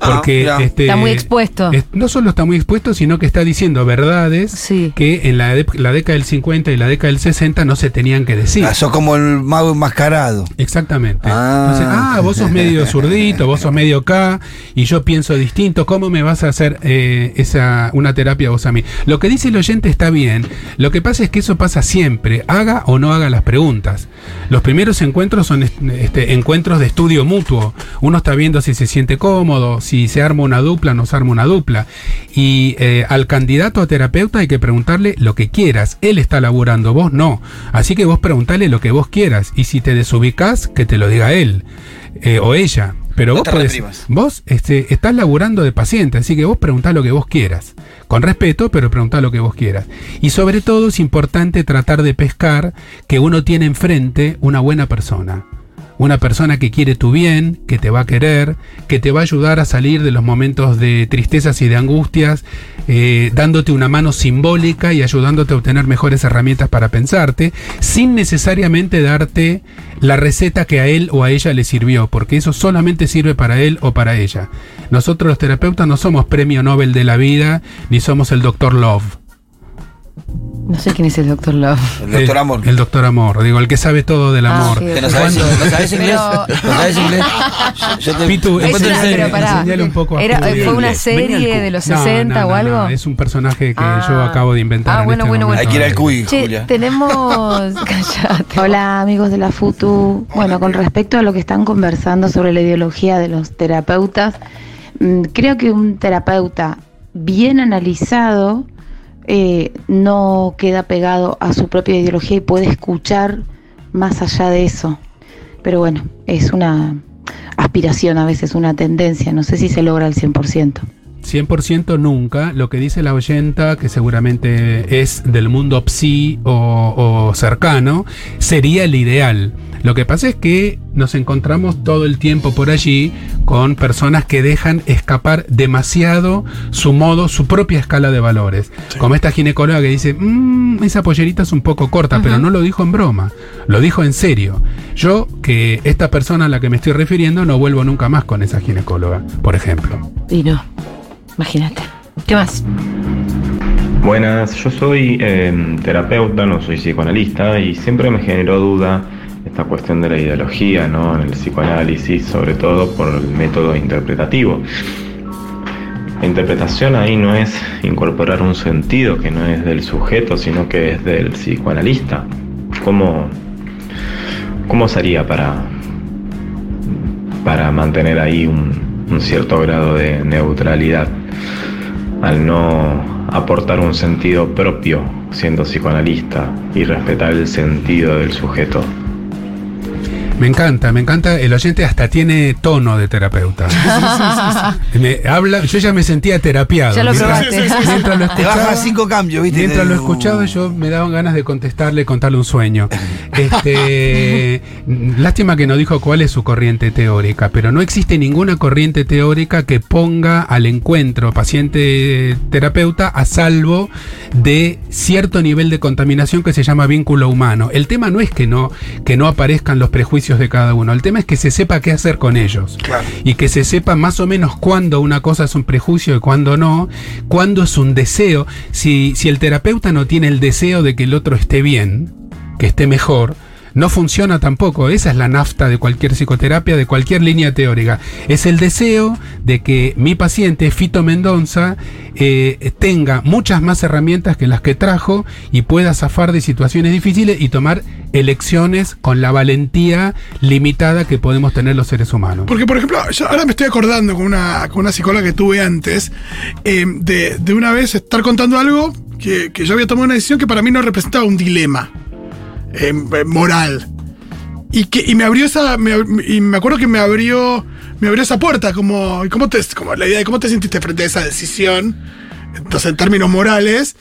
[SPEAKER 5] Ah,
[SPEAKER 3] Porque este,
[SPEAKER 2] Está muy expuesto.
[SPEAKER 3] es- no solo está muy expuesto, sino que está diciendo verdades
[SPEAKER 2] Sí.
[SPEAKER 3] que en la, de- la década del 50 y la década del 60 no se tenían que decir.
[SPEAKER 5] Ah, sos como el mago enmascarado.
[SPEAKER 3] Exactamente.
[SPEAKER 5] Ah.
[SPEAKER 3] Entonces, ah, vos sos medio zurdito, vos sos medio K, y yo pienso distinto. ¿Cómo me vas a hacer eh, esa una terapia vos a mí? Lo que dice el oyente está bien. Lo que pasa es que eso pasa siempre, haga o no haga las preguntas. Los primeros encuentros son est- este, encuentros de estudio mutuo. Uno está viendo si se siente cómodo, si se arma una dupla, no se arma una dupla. Y eh, al candidato a terapeuta hay que preguntarle lo que quieras. Él está laburando, vos no. Así que vos preguntale lo que vos quieras. Y si te desubicás, que te lo diga él eh, o ella. Pero
[SPEAKER 5] No
[SPEAKER 3] vos podés- vos este, estás laburando de paciente, así que vos preguntá lo que vos quieras. Con respeto, pero preguntá lo que vos quieras. Y sobre todo es importante tratar de pescar que uno tiene enfrente una buena persona. Una persona que quiere tu bien, que te va a querer, que te va a ayudar a salir de los momentos de tristezas y de angustias, eh, dándote una mano simbólica y ayudándote a obtener mejores herramientas para pensarte, sin necesariamente darte la receta que a él o a ella le sirvió, porque eso solamente sirve para él o para ella. Nosotros los terapeutas no somos premio Nobel de la vida, ni somos el doctor Love.
[SPEAKER 2] No sé quién es el doctor Love.
[SPEAKER 5] El doctor
[SPEAKER 3] Eh,
[SPEAKER 5] Amor.
[SPEAKER 3] El doctor Amor, digo, el que sabe todo del
[SPEAKER 2] Ah,
[SPEAKER 3] amor.
[SPEAKER 5] ¿Que no sabes,
[SPEAKER 3] Cuando-
[SPEAKER 5] ¿No sabes inglés?
[SPEAKER 2] Pero-
[SPEAKER 5] ¿No sabes inglés? Yo- yo te-
[SPEAKER 3] Pitu,
[SPEAKER 2] Es una- pero pará.
[SPEAKER 3] un poco a
[SPEAKER 2] Era-
[SPEAKER 3] Julio.
[SPEAKER 2] ¿Fue una serie de los
[SPEAKER 3] No,
[SPEAKER 2] 60
[SPEAKER 3] no,
[SPEAKER 2] o algo?
[SPEAKER 3] no, es un personaje que
[SPEAKER 2] Ah.
[SPEAKER 3] yo acabo de inventar.
[SPEAKER 2] Ah,
[SPEAKER 3] en
[SPEAKER 2] bueno,
[SPEAKER 3] este
[SPEAKER 2] bueno, bueno.
[SPEAKER 5] Hay que ir al cuy,
[SPEAKER 2] Che,
[SPEAKER 5] Julia.
[SPEAKER 2] tenemos. Callate.
[SPEAKER 7] Hola amigos de la FUTU. Bueno, con respecto a lo que están conversando sobre la ideología de los terapeutas, mm, creo que un terapeuta bien analizado eh, no queda pegado a su propia ideología y puede escuchar más allá de eso. Pero bueno, es una aspiración a veces, una tendencia, no sé si se logra al 100%.
[SPEAKER 3] 100% nunca. Lo que dice la oyenta, que seguramente es del mundo psi o, o cercano, sería el ideal. Lo que pasa es que nos encontramos todo el tiempo por allí con personas que dejan escapar demasiado su modo, su propia escala de valores. Como esta ginecóloga que dice, "Mm, esa pollerita es un poco corta, pero no lo dijo en broma, lo dijo en serio. Yo, que esta persona a la que me estoy refiriendo, no vuelvo nunca más con esa ginecóloga, por ejemplo.
[SPEAKER 2] Y no, imagínate. ¿Qué más?
[SPEAKER 8] Buenas, yo soy eh, terapeuta, no soy psicoanalista y siempre me generó duda esta cuestión de la ideología ¿no? en el psicoanálisis, sobre todo por el método interpretativo. La interpretación ahí no es incorporar un sentido que no es del sujeto, sino que es del psicoanalista. ¿Cómo, cómo sería para, para mantener ahí un cierto grado de neutralidad al no aportar un sentido propio siendo psicoanalista y respetar el sentido del sujeto?
[SPEAKER 3] Me encanta, me encanta. El oyente hasta tiene tono de terapeuta. Me habla, yo ya me sentía terapiado.
[SPEAKER 2] Ya lo
[SPEAKER 3] Mientras- lo escuchaba-
[SPEAKER 5] cinco cambios, ¿viste?
[SPEAKER 3] Mientras lo escuchaba yo me daban ganas de contestarle, contarle un sueño. Este, lástima que no dijo cuál es su corriente teórica, pero no existe ninguna corriente teórica que ponga al encuentro paciente-terapeuta a salvo de cierto nivel de contaminación que se llama vínculo humano. El tema no es que no, que no aparezcan los prejuicios de cada uno, el tema es que se sepa qué hacer con ellos
[SPEAKER 5] Claro.
[SPEAKER 3] y que se sepa más o menos cuándo una cosa es un prejuicio y cuándo no, cuándo es un deseo. Si, si el terapeuta no tiene el deseo de que el otro esté bien, que esté mejor, no funciona tampoco. Esa es la nafta de cualquier psicoterapia, de cualquier línea teórica. Es el deseo de que mi paciente, Fito Mendonza, eh, tenga muchas más herramientas que las que trajo y pueda zafar de situaciones difíciles y tomar elecciones con la valentía limitada que podemos tener los seres humanos.
[SPEAKER 4] Porque, por ejemplo, yo ahora me estoy acordando con una, con una psicóloga que tuve antes, eh, de, de una vez estar contando algo que, que yo había tomado una decisión que para mí no representaba un dilema eh, eh, moral. Y que y me abrió esa. me y me acuerdo que me abrió. Me abrió esa puerta, como, cómo te, como la idea de cómo te sentiste frente a esa decisión. Entonces, en términos morales.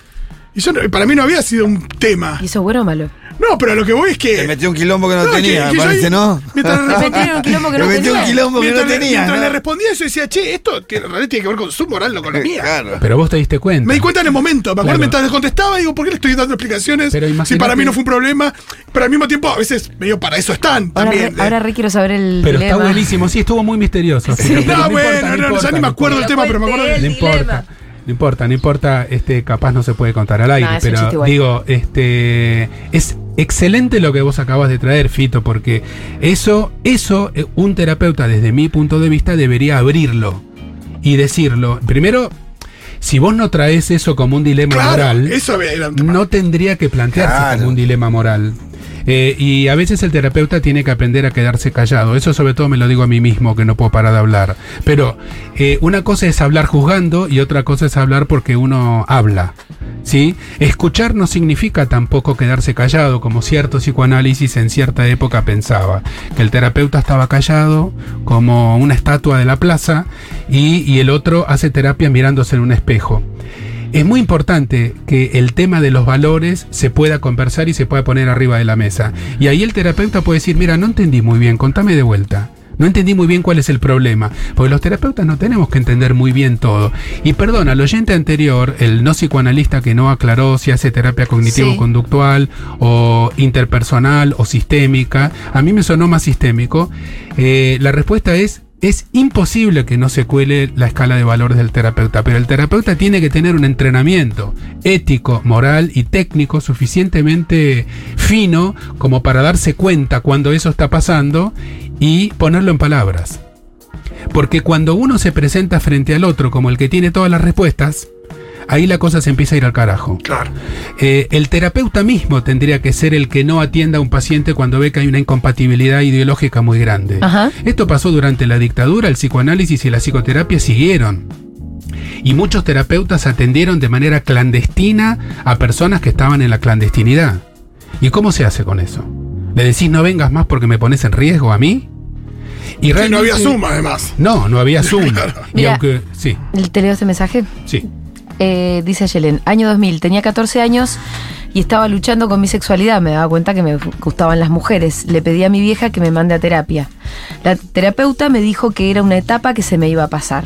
[SPEAKER 4] Y yo, para mí no había sido un tema.
[SPEAKER 2] ¿Y eso bueno o malo?
[SPEAKER 4] No, pero lo que voy es que.
[SPEAKER 5] Te metió un quilombo que no,
[SPEAKER 4] No,
[SPEAKER 5] tenía,
[SPEAKER 4] que
[SPEAKER 5] parece,
[SPEAKER 4] ahí-
[SPEAKER 5] ¿no?
[SPEAKER 4] mientras-
[SPEAKER 2] Me metieron en un quilombo que
[SPEAKER 5] Me
[SPEAKER 2] no
[SPEAKER 5] metió un
[SPEAKER 2] tenía.
[SPEAKER 5] quilombo que no
[SPEAKER 4] le-
[SPEAKER 5] tenía.
[SPEAKER 4] mientras
[SPEAKER 5] ¿no?
[SPEAKER 4] le respondía eso, decía, che, esto tiene, en realidad tiene que ver con su moral, no con la mía.
[SPEAKER 5] Claro.
[SPEAKER 3] Pero vos te diste cuenta.
[SPEAKER 4] Me di cuenta en el momento, me acuerdo
[SPEAKER 3] Claro.
[SPEAKER 4] mientras le contestaba, digo, ¿por qué le estoy dando explicaciones?
[SPEAKER 3] Pero
[SPEAKER 4] si para mí no fue un problema, pero al mismo tiempo, a veces, medio para eso están
[SPEAKER 2] Ahora,
[SPEAKER 4] también.
[SPEAKER 2] re, ahora re quiero saber el
[SPEAKER 3] Pero
[SPEAKER 2] dilema.
[SPEAKER 3] está buenísimo, sí, estuvo muy misterioso. Pero
[SPEAKER 4] no, bueno,
[SPEAKER 3] importa,
[SPEAKER 4] no,
[SPEAKER 3] importa,
[SPEAKER 4] ya ni me
[SPEAKER 3] no
[SPEAKER 4] acuerdo del
[SPEAKER 3] importa.
[SPEAKER 4] tema, pero me acuerdo
[SPEAKER 2] El
[SPEAKER 3] No
[SPEAKER 4] de...
[SPEAKER 3] importa, no importa, no importa, este, capaz no se puede contar al aire,
[SPEAKER 2] No,
[SPEAKER 3] pero digo, este, es excelente lo que vos acabas de traer, Fito, porque eso, eso, eh, un terapeuta desde mi punto de vista debería abrirlo y decirlo. Primero, si vos no traes eso como un dilema
[SPEAKER 4] Claro,
[SPEAKER 3] moral,
[SPEAKER 4] eso
[SPEAKER 3] no tendría que plantearse
[SPEAKER 5] Claro.
[SPEAKER 3] como un dilema moral. Eh, y a veces el terapeuta tiene que aprender a quedarse callado. Eso sobre todo me lo digo a mí mismo, que no puedo parar de hablar. Pero eh, una cosa es hablar juzgando y otra cosa es hablar porque uno habla. ¿Sí? Escuchar no significa tampoco quedarse callado, como cierto psicoanálisis en cierta época pensaba, que el terapeuta estaba callado como una estatua de la plaza y, y el otro hace terapia mirándose en un espejo. Es muy importante que el tema de los valores se pueda conversar y se pueda poner arriba de la mesa. Y ahí el terapeuta puede decir, mira, no entendí muy bien, contame de vuelta. No entendí muy bien cuál es el problema, porque los terapeutas no tenemos que entender muy bien todo. Y perdón, al oyente anterior, el no psicoanalista que no aclaró si hace terapia cognitivo-conductual o interpersonal o sistémica, a mí me sonó más sistémico. Eh, la respuesta es es imposible que no se cuele la escala de valores del terapeuta, pero el terapeuta tiene que tener un entrenamiento ético, moral y técnico suficientemente fino como para darse cuenta cuando eso está pasando y ponerlo en palabras. Porque cuando uno se presenta frente al otro como el que tiene todas las respuestas, ahí la cosa se empieza a ir al carajo.
[SPEAKER 4] Claro.
[SPEAKER 3] Eh, el terapeuta mismo tendría que ser el que no atienda a un paciente cuando ve que hay una incompatibilidad ideológica muy grande.
[SPEAKER 2] Ajá.
[SPEAKER 3] Esto pasó durante la dictadura, el psicoanálisis y la psicoterapia siguieron. Y muchos terapeutas atendieron de manera clandestina a personas que estaban en la clandestinidad. ¿Y cómo se hace con eso? ¿Le decís no vengas más porque me pones en riesgo a mí? Y
[SPEAKER 4] Sí, no había suma, además.
[SPEAKER 3] No, no había Zoom.
[SPEAKER 4] Claro.
[SPEAKER 3] Y
[SPEAKER 2] Mira.
[SPEAKER 3] aunque. Sí,
[SPEAKER 2] ¿Te leo este mensaje?
[SPEAKER 3] sí.
[SPEAKER 2] Eh, dice Ayelen, año 2000, tenía 14 años y estaba luchando con mi sexualidad. Me daba cuenta que me gustaban las mujeres. Le pedí a mi vieja que me mande a terapia. La terapeuta me dijo que era una etapa que se me iba a pasar.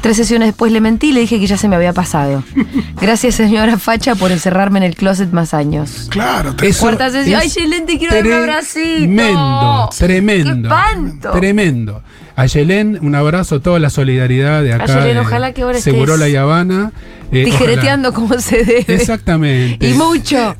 [SPEAKER 2] Tres sesiones después le mentí y le dije que ya se me había pasado. Gracias, señora Facha, por encerrarme en el closet más años.
[SPEAKER 4] Claro, te-
[SPEAKER 3] Eso
[SPEAKER 2] Cuarta sesión.
[SPEAKER 3] es
[SPEAKER 2] Ay, Yelén, te quiero dar un abracito.
[SPEAKER 3] Tremendo, tremendo.
[SPEAKER 2] ¡Qué espanto!
[SPEAKER 3] Tremendo. A Yelén, un abrazo, toda la solidaridad de acá.
[SPEAKER 2] Ayelen,
[SPEAKER 3] de
[SPEAKER 2] ojalá que ahora
[SPEAKER 3] Seguro
[SPEAKER 2] estés
[SPEAKER 3] la Habana. eh,
[SPEAKER 2] Tijereteando como se debe.
[SPEAKER 3] Exactamente.
[SPEAKER 2] Y mucho.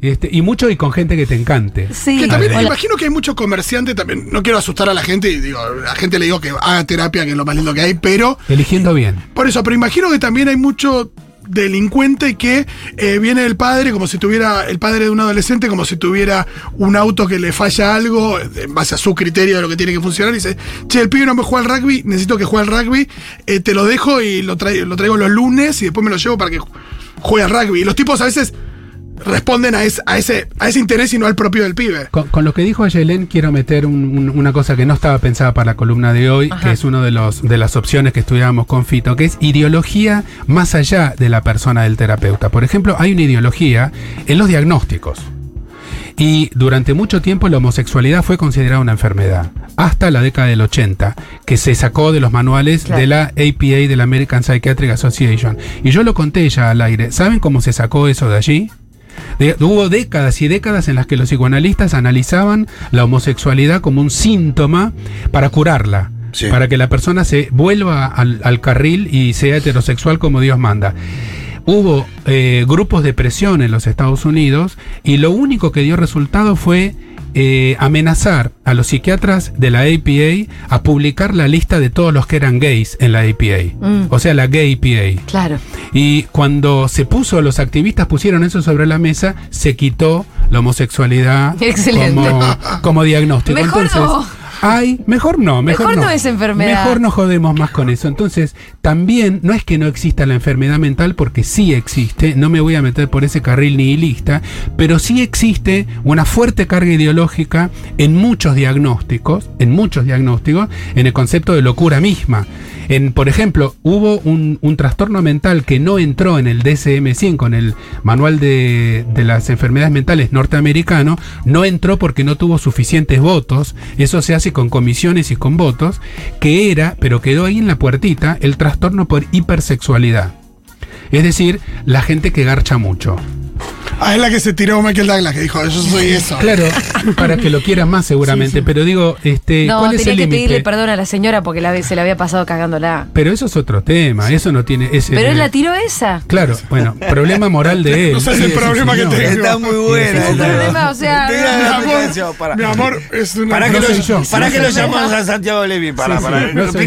[SPEAKER 3] Este, y mucho y con gente que te encante.
[SPEAKER 2] Sí.
[SPEAKER 4] Que también imagino que hay mucho comerciante también. No quiero asustar a la gente y digo, a la gente le digo que haga terapia, que es lo más lindo que hay, pero
[SPEAKER 3] Eligiendo bien.
[SPEAKER 4] por eso, pero imagino que también hay mucho delincuente que eh, viene el padre como si tuviera el padre de un adolescente como si tuviera un auto que le falla algo en base a su criterio de lo que tiene que funcionar y dice che el pibe no me juega al rugby necesito que juegue al rugby eh, te lo dejo y lo, trai- lo traigo los lunes y después me lo llevo para que ju- juegue al rugby y los tipos a veces responden a, es- a ese a ese interés y no al propio del pibe
[SPEAKER 3] Con, con lo que dijo Ayelen, quiero meter un- un- una cosa que no estaba pensada para la columna de hoy,
[SPEAKER 2] Ajá.
[SPEAKER 3] que es una de, los, de las opciones que estudiábamos con Fito, que es ideología más allá de la persona del terapeuta. Por ejemplo, hay una ideología en los diagnósticos. Y durante mucho tiempo la homosexualidad fue considerada una enfermedad, hasta la década del 80, que se sacó de los manuales
[SPEAKER 2] Claro.
[SPEAKER 3] de la APA, de la American Psychiatric Association. Y yo lo conté ya al aire. ¿Saben cómo se sacó eso de allí? De- hubo décadas y décadas en las que los psicoanalistas analizaban la homosexualidad como un síntoma para curarla.
[SPEAKER 5] Sí.
[SPEAKER 3] Para que la persona se vuelva al, al carril y sea heterosexual como Dios manda. Hubo eh, grupos de presión en los Estados Unidos y lo único que dio resultado fue eh, amenazar a los psiquiatras de la APA a publicar la lista de todos los que eran gays en la APA.
[SPEAKER 2] Mm.
[SPEAKER 3] O sea, la Gay APA.
[SPEAKER 2] Claro.
[SPEAKER 3] Y cuando se puso, los activistas pusieron eso sobre la mesa, se quitó la homosexualidad como, como diagnóstico.
[SPEAKER 2] Mejor
[SPEAKER 3] Entonces,
[SPEAKER 2] no.
[SPEAKER 3] Ay, mejor no, mejor,
[SPEAKER 2] Mejor no es enfermedad.
[SPEAKER 3] Mejor no jodemos más con eso. Entonces, también no es que no exista la enfermedad mental, porque sí existe, no me voy a meter por ese carril nihilista, pero sí existe una fuerte carga ideológica en muchos diagnósticos, en muchos diagnósticos, en el concepto de locura misma. En, por ejemplo, hubo un, un trastorno mental que no entró en el DSM-5, en el manual de, de las enfermedades mentales norteamericano, no entró porque no tuvo suficientes votos, eso se hace con comisiones y con votos, que era, pero quedó ahí en la puertita, el trastorno por hipersexualidad. Es decir, la gente que garcha mucho.
[SPEAKER 4] Ah es la que se tiró Michael Douglas que dijo yo soy eso
[SPEAKER 3] Claro, para que lo quieran más seguramente, pero digo, este,
[SPEAKER 2] No,
[SPEAKER 3] ¿cuál es
[SPEAKER 2] tenía
[SPEAKER 3] el
[SPEAKER 2] que pedirle
[SPEAKER 3] límite?
[SPEAKER 2] perdón a la señora porque la, se la había pasado cagándola.
[SPEAKER 3] Pero eso es otro tema, eso no tiene... ese-
[SPEAKER 2] Pero él la tiró esa.
[SPEAKER 3] Claro, bueno, problema moral de él.
[SPEAKER 4] No sé si
[SPEAKER 3] y
[SPEAKER 4] el problema que tenga.
[SPEAKER 5] Está muy buena.
[SPEAKER 3] Es
[SPEAKER 2] problema, o sea,
[SPEAKER 4] mi amor, es una
[SPEAKER 5] ¿Para
[SPEAKER 3] No
[SPEAKER 5] qué lo, llamamos a Santiago Levi? Para,
[SPEAKER 3] Sí, sí,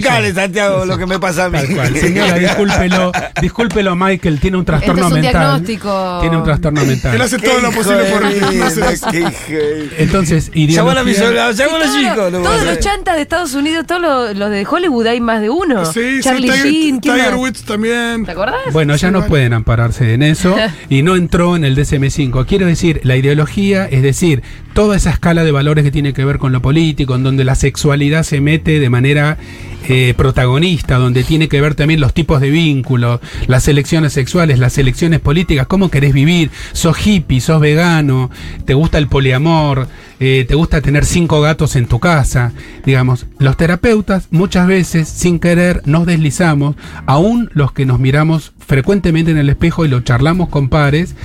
[SPEAKER 5] para.
[SPEAKER 3] yo.
[SPEAKER 5] Santiago, lo que me pasa a mí.
[SPEAKER 3] Tal cual. Señora, discúlpelo, discúlpelo, Michael, tiene un trastorno
[SPEAKER 2] es un
[SPEAKER 3] mental.
[SPEAKER 2] diagnóstico.
[SPEAKER 3] Tiene un trastorno
[SPEAKER 4] él hace todo lo posible por eso.
[SPEAKER 3] Entonces,
[SPEAKER 5] Llamó a la
[SPEAKER 3] ideología-
[SPEAKER 5] emisora, llamó a los
[SPEAKER 2] Todos,
[SPEAKER 5] chicos. lo voy a
[SPEAKER 2] todos los chantas de Estados Unidos, todos los, los de Hollywood hay más de uno.
[SPEAKER 4] Sí,
[SPEAKER 2] Charlie
[SPEAKER 4] sí, Tiger,
[SPEAKER 2] Sheen, ¿quién
[SPEAKER 4] Tiger
[SPEAKER 2] más?
[SPEAKER 4] Woods también.
[SPEAKER 2] ¿Te acordás?
[SPEAKER 3] Bueno, ya
[SPEAKER 4] Sí,
[SPEAKER 3] no
[SPEAKER 4] vale.
[SPEAKER 3] pueden ampararse en eso y no entró en el DSM-5. Quiero decir, la ideología, es decir, toda esa escala de valores que tiene que ver con lo político, en donde la sexualidad se mete de manera eh, protagonista, donde tiene que ver también los tipos de vínculos, las elecciones sexuales, las elecciones políticas, cómo querés vivir, sos hippie, sos vegano, te gusta el poliamor, eh, te gusta tener cinco gatos en tu casa. Digamos, los terapeutas muchas veces, sin querer, nos deslizamos, aún los que nos miramos frecuentemente en el espejo y lo charlamos con pares,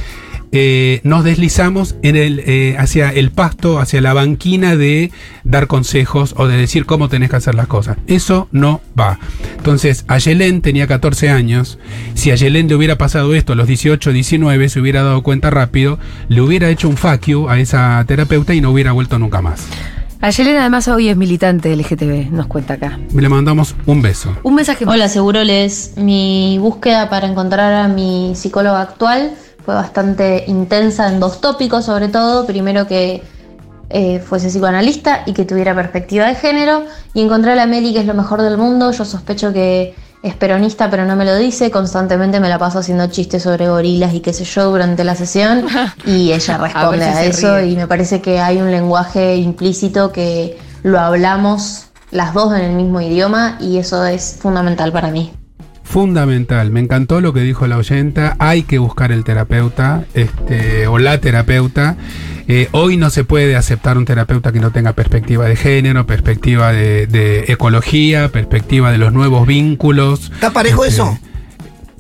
[SPEAKER 3] eh, nos deslizamos en el, eh, hacia el pasto, hacia la banquina de dar consejos o de decir cómo tenés que hacer las cosas. Eso no va. Entonces, Ayelén tenía 14 años. Si a Ayelén le hubiera pasado esto a los 18, 19, se hubiera dado cuenta rápido, le hubiera hecho un fuck you a esa terapeuta y no hubiera vuelto nunca más.
[SPEAKER 2] Ayelena además hoy es militante LGTB, nos cuenta acá.
[SPEAKER 3] Le mandamos un beso.
[SPEAKER 2] Un mensaje.
[SPEAKER 9] Hola, Seguroles. Mi búsqueda para encontrar a mi psicóloga actual fue bastante intensa en dos tópicos, sobre todo. Primero que eh, fuese psicoanalista y que tuviera perspectiva de género. Y encontré a la Meli, que es lo mejor del mundo. Yo sospecho que es peronista pero no me lo dice, constantemente me la paso haciendo chistes sobre gorilas y qué sé yo durante la sesión y ella responde
[SPEAKER 2] si
[SPEAKER 9] a, eso
[SPEAKER 2] ríe.
[SPEAKER 9] y me parece que hay un lenguaje implícito que lo hablamos las dos en el mismo idioma y eso es fundamental para mí.
[SPEAKER 3] Fundamental, me encantó lo que dijo la oyenta, hay que buscar el terapeuta este, o la terapeuta. Eh, hoy no se puede aceptar un terapeuta que no tenga perspectiva de género, perspectiva de, de ecología, perspectiva de los nuevos vínculos.
[SPEAKER 5] ¿Está parejo
[SPEAKER 3] Este,
[SPEAKER 5] eso?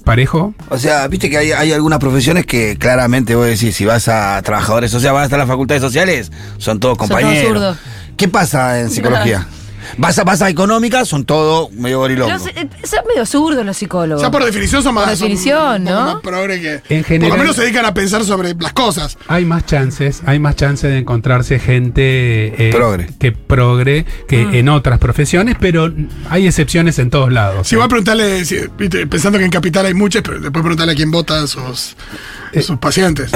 [SPEAKER 3] ¿Parejo?
[SPEAKER 5] O sea, viste que hay, hay algunas profesiones que claramente vos decís, si vas a trabajadores sociales, vas a las facultades sociales, son todos compañeros.
[SPEAKER 2] zurdos.
[SPEAKER 5] ¿Qué pasa en psicología? Vas a, a económicas, son todos medio gorilongos.
[SPEAKER 2] Los- eh, son medio zurdos los psicólogos.
[SPEAKER 4] Ya por definición son más.
[SPEAKER 2] Por definición, ¿no?
[SPEAKER 4] más progre que.
[SPEAKER 3] En
[SPEAKER 4] por lo menos se dedican a pensar sobre las cosas.
[SPEAKER 3] Hay más chances, hay más chances de encontrarse gente eh,
[SPEAKER 5] Progre.
[SPEAKER 3] que progre que
[SPEAKER 2] Mm.
[SPEAKER 3] en otras profesiones, pero hay excepciones en todos lados.
[SPEAKER 4] Si voy a preguntarle, si- viste, pensando que en Capital hay muchas, pero después preguntarle a quién vota a sus, sus pacientes.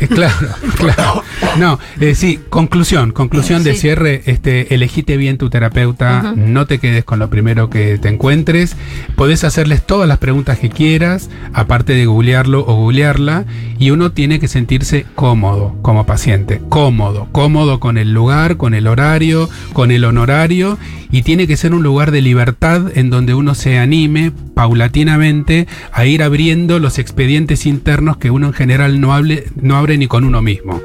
[SPEAKER 3] Eh, claro, claro. No, eh, sí, conclusión, conclusión de cierre, este, elegite bien tu terapeuta, no te quedes con lo primero que te encuentres, podés hacerles todas las preguntas que quieras, aparte de googlearlo o googlearla, y uno tiene que sentirse cómodo como paciente, cómodo, cómodo con el lugar, con el horario, con el honorario, y tiene que ser un lugar de libertad en donde uno se anime paulatinamente a ir abriendo los expedientes internos que uno en general no, hable, no abre ni con uno mismo.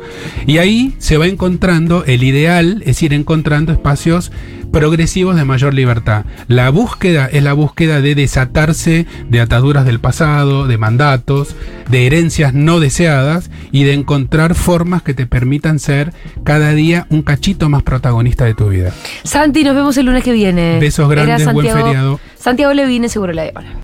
[SPEAKER 3] Y ahí se va encontrando el ideal, es ir encontrando espacios progresivos de mayor libertad. La búsqueda es la búsqueda de desatarse de ataduras del pasado, de mandatos, de herencias no deseadas y de encontrar formas que te permitan ser cada día un cachito más protagonista de tu vida.
[SPEAKER 2] Santi, nos vemos el lunes que viene.
[SPEAKER 3] Besos grandes, buen feriado.
[SPEAKER 2] Santiago Levine, seguro la Habana.